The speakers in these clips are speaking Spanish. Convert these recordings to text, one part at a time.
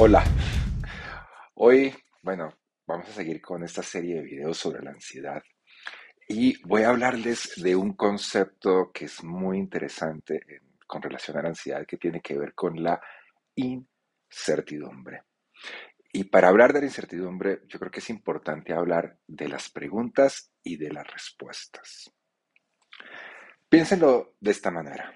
Hola. Hoy, bueno, vamos a seguir con esta serie de videos sobre la ansiedad y voy a hablarles de un concepto que es muy interesante con relación a la ansiedad que tiene que ver con la incertidumbre. Y para hablar de la incertidumbre, yo creo que es importante hablar de las preguntas y de las respuestas. Piénsenlo de esta manera.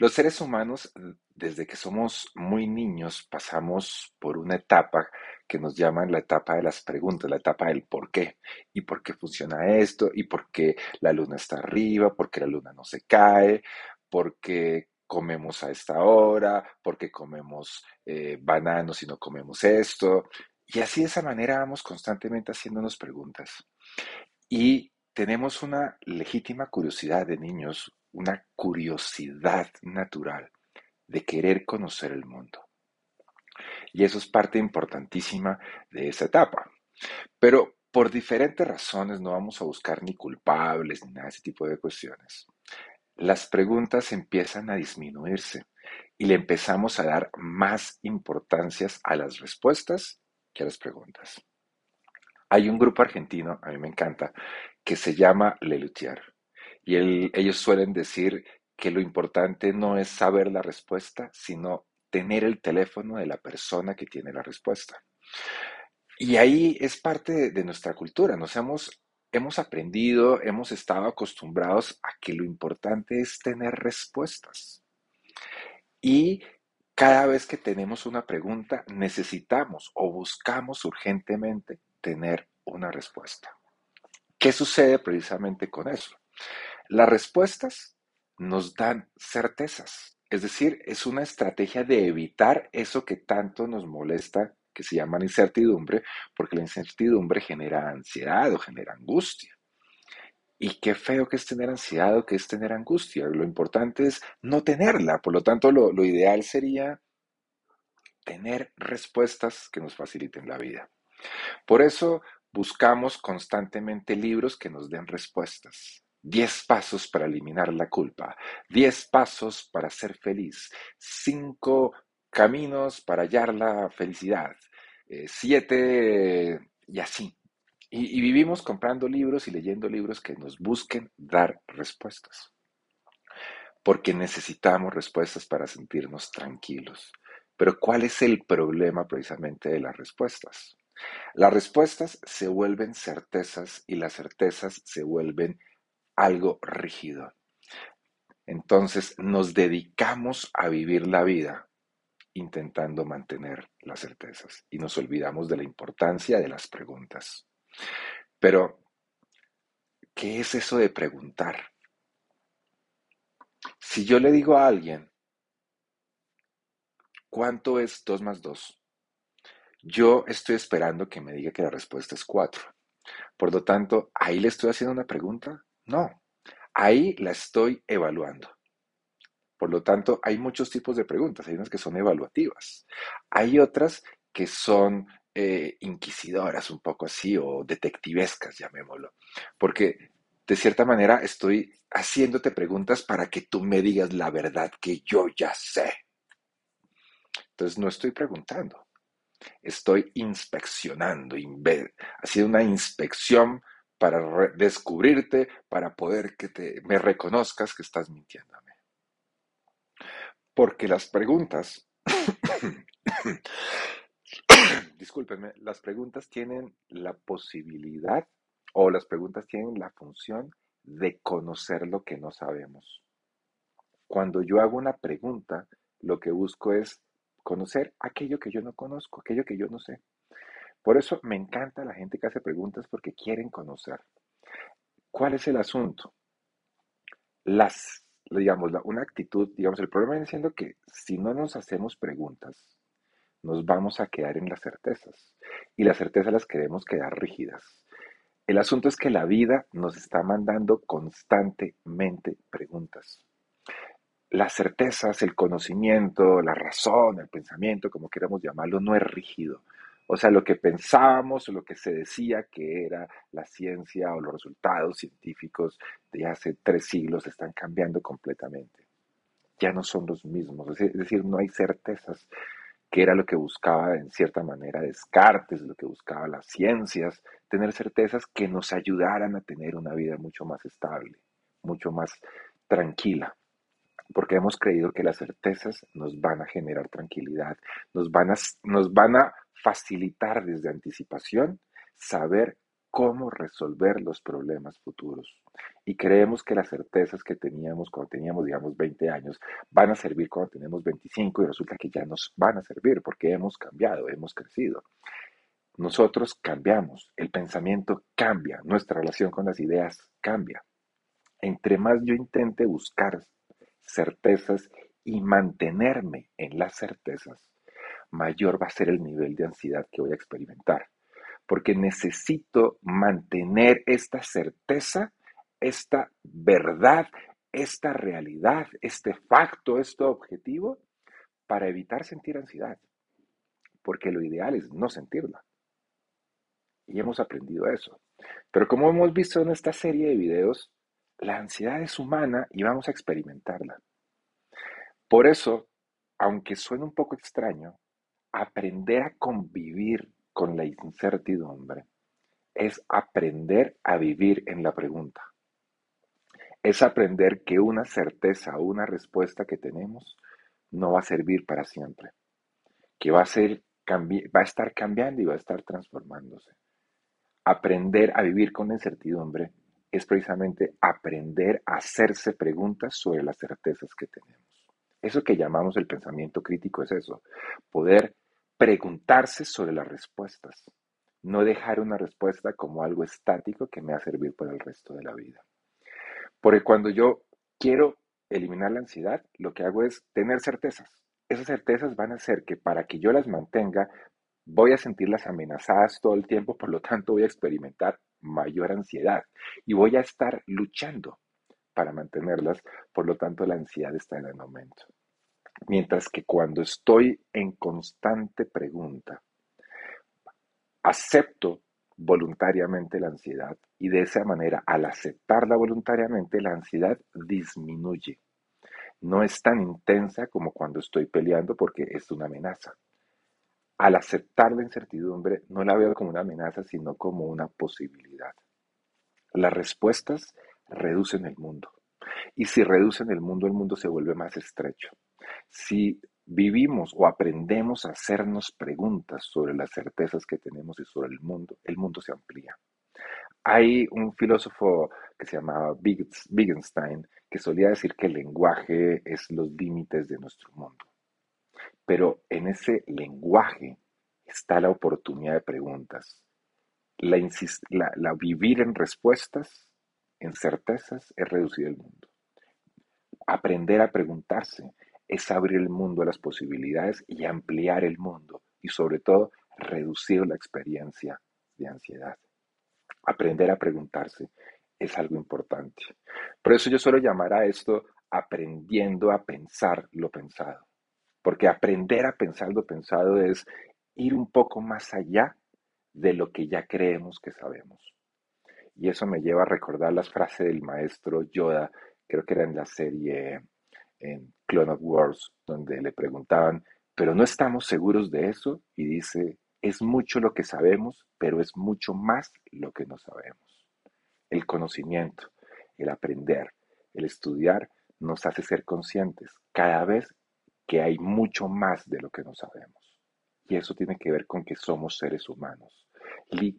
Los seres humanos, desde que somos muy niños, pasamos por una etapa que nos llaman la etapa de las preguntas, la etapa del por qué. ¿Y por qué funciona esto? ¿Y por qué la luna está arriba? ¿Por qué la luna no se cae? ¿Por qué comemos a esta hora? ¿Por qué comemos eh, bananos y no comemos esto? Y así de esa manera vamos constantemente haciéndonos preguntas. Y tenemos una legítima curiosidad de niños, una curiosidad natural de querer conocer el mundo. Y eso es parte importantísima de esa etapa. Pero por diferentes razones no vamos a buscar ni culpables ni nada de ese tipo de cuestiones. Las preguntas empiezan a disminuirse y le empezamos a dar más importancias a las respuestas que a las preguntas. Hay un grupo argentino, a mí me encanta, que se llama Lelutier. Y ellos suelen decir que lo importante no es saber la respuesta, sino tener el teléfono de la persona que tiene la respuesta. Y ahí es parte de, nuestra cultura. Nos hemos, hemos aprendido, hemos estado acostumbrados a que lo importante es tener respuestas. Y cada vez que tenemos una pregunta, necesitamos o buscamos urgentemente tener una respuesta. ¿Qué sucede precisamente con eso? Las respuestas nos dan certezas, es decir, es una estrategia de evitar eso que tanto nos molesta, que se llama incertidumbre, porque la incertidumbre genera ansiedad o genera angustia. Y qué feo que es tener ansiedad o que es tener angustia. Lo importante es no tenerla. Por lo tanto, lo, lo ideal sería tener respuestas que nos faciliten la vida. Por eso buscamos constantemente libros que nos den respuestas. Diez pasos para eliminar la culpa, diez pasos para ser feliz, cinco caminos para hallar la felicidad, eh, siete y así. y vivimos comprando libros y leyendo libros que nos busquen dar respuestas. Porque necesitamos respuestas para sentirnos tranquilos. Pero ¿cuál es el problema precisamente de las respuestas? Las respuestas se vuelven certezas y las certezas se vuelven algo rígido. Entonces nos dedicamos a vivir la vida intentando mantener las certezas y nos olvidamos de la importancia de las preguntas. Pero, ¿qué es eso de preguntar? Si yo le digo a alguien, ¿cuánto es 2 más 2? Yo estoy esperando que me diga que la respuesta es 4. Por lo tanto, ahí le estoy haciendo una pregunta no, ahí la estoy evaluando. Por lo tanto, hay muchos tipos de preguntas. Hay unas que son evaluativas. Hay otras que son eh, inquisidoras, un poco así, o detectivescas, llamémoslo. Porque de cierta manera estoy haciéndote preguntas para que tú me digas la verdad que yo ya sé. Entonces no estoy preguntando, estoy inspeccionando, haciendo una inspección para descubrirte, para poder que te, me reconozcas que estás mintiéndome. Porque las preguntas, discúlpenme, las preguntas tienen la posibilidad o las preguntas tienen la función de conocer lo que no sabemos. Cuando yo hago una pregunta, lo que busco es conocer aquello que yo no conozco, aquello que yo no sé. Por eso me encanta la gente que hace preguntas porque quieren conocer. ¿Cuál es el asunto? digamos, una actitud, digamos, el problema viene siendo que si no nos hacemos preguntas, nos vamos a quedar en las certezas. Y las certezas las queremos quedar rígidas. El asunto es que la vida nos está mandando constantemente preguntas. Las certezas, el conocimiento, la razón, el pensamiento, como queramos llamarlo, no es rígido. O sea, lo que pensábamos o lo que se decía que era la ciencia o los resultados científicos de hace tres siglos están cambiando completamente. Ya no son los mismos. Es decir, no hay certezas que era lo que buscaba en cierta manera Descartes, lo que buscaba las ciencias, tener certezas que nos ayudaran a tener una vida mucho más estable, mucho más tranquila, porque hemos creído que las certezas nos van a generar tranquilidad, nos van a, nos van a facilitar desde anticipación saber cómo resolver los problemas futuros. Y creemos que las certezas que teníamos cuando teníamos, digamos, 20 años, van a servir cuando tenemos 25 y resulta que ya nos van a servir porque hemos cambiado, hemos crecido. Nosotros cambiamos, el pensamiento cambia, nuestra relación con las ideas cambia. Entre más yo intente buscar certezas y mantenerme en las certezas, mayor va a ser el nivel de ansiedad que voy a experimentar porque necesito mantener esta certeza, esta verdad, esta realidad, este facto, este objetivo, para evitar sentir ansiedad. Porque lo ideal es no sentirla. Y hemos aprendido eso. Pero como hemos visto en esta serie de videos, la ansiedad es humana y vamos a experimentarla. Por eso, aunque suene un poco extraño, aprender a convivir con la incertidumbre es aprender a vivir en la pregunta. Es aprender que una certeza o una respuesta que tenemos no va a servir para siempre, que va a, ser, va a estar cambiando y va a estar transformándose. Aprender a vivir con la incertidumbre es precisamente aprender a hacerse preguntas sobre las certezas que tenemos. Eso que llamamos el pensamiento crítico es eso, poder preguntarse sobre las respuestas, no dejar una respuesta como algo estático que me va a servir para el resto de la vida. Porque cuando yo quiero eliminar la ansiedad, lo que hago es tener certezas. Esas certezas van a hacer que para que yo las mantenga, voy a sentirlas amenazadas todo el tiempo, por lo tanto voy a experimentar mayor ansiedad y voy a estar luchando para mantenerlas, por lo tanto la ansiedad está en el momento. Mientras que cuando estoy en constante pregunta, acepto voluntariamente la ansiedad y de esa manera, al aceptarla voluntariamente, la ansiedad disminuye. No es tan intensa como cuando estoy peleando porque es una amenaza. Al aceptar la incertidumbre, no la veo como una amenaza, sino como una posibilidad. Las respuestas reducen el mundo. Y si reducen el mundo, el mundo se vuelve más estrecho. Si vivimos o aprendemos a hacernos preguntas sobre las certezas que tenemos y sobre el mundo, el mundo se amplía. Hay un filósofo que se llamaba Wittgenstein que solía decir que el lenguaje es los límites de nuestro mundo. Pero en ese lenguaje está la oportunidad de preguntas. La, vivir en respuestas, en certezas, es reducir el mundo. Aprender a preguntarse es abrir el mundo a las posibilidades y ampliar el mundo y sobre todo reducir la experiencia de ansiedad. Aprender a preguntarse es algo importante. Por eso yo suelo llamar a esto aprendiendo a pensar lo pensado. Porque aprender a pensar lo pensado es ir un poco más allá de lo que ya creemos que sabemos. Y eso me lleva a recordar las frases del maestro Yoda, creo que era en la serie Clone of Wars, donde le preguntaban, pero no estamos seguros de eso, y dice, es mucho lo que sabemos, pero es mucho más lo que no sabemos. El conocimiento, el aprender, el estudiar nos hace ser conscientes cada vez que hay mucho más de lo que no sabemos. Y eso tiene que ver con que somos seres humanos.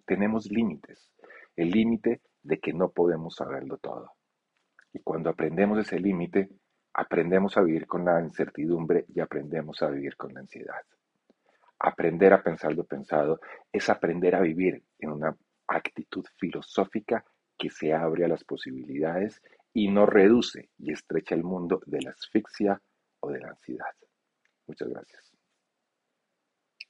tenemos límites, el límite de que no podemos saberlo todo. Y cuando aprendemos ese límite, Aprendemos a vivir con la incertidumbre y aprendemos a vivir con la ansiedad. Aprender a pensar lo pensado es aprender a vivir en una actitud filosófica que se abre a las posibilidades y no reduce y estrecha el mundo de la asfixia o de la ansiedad. Muchas gracias.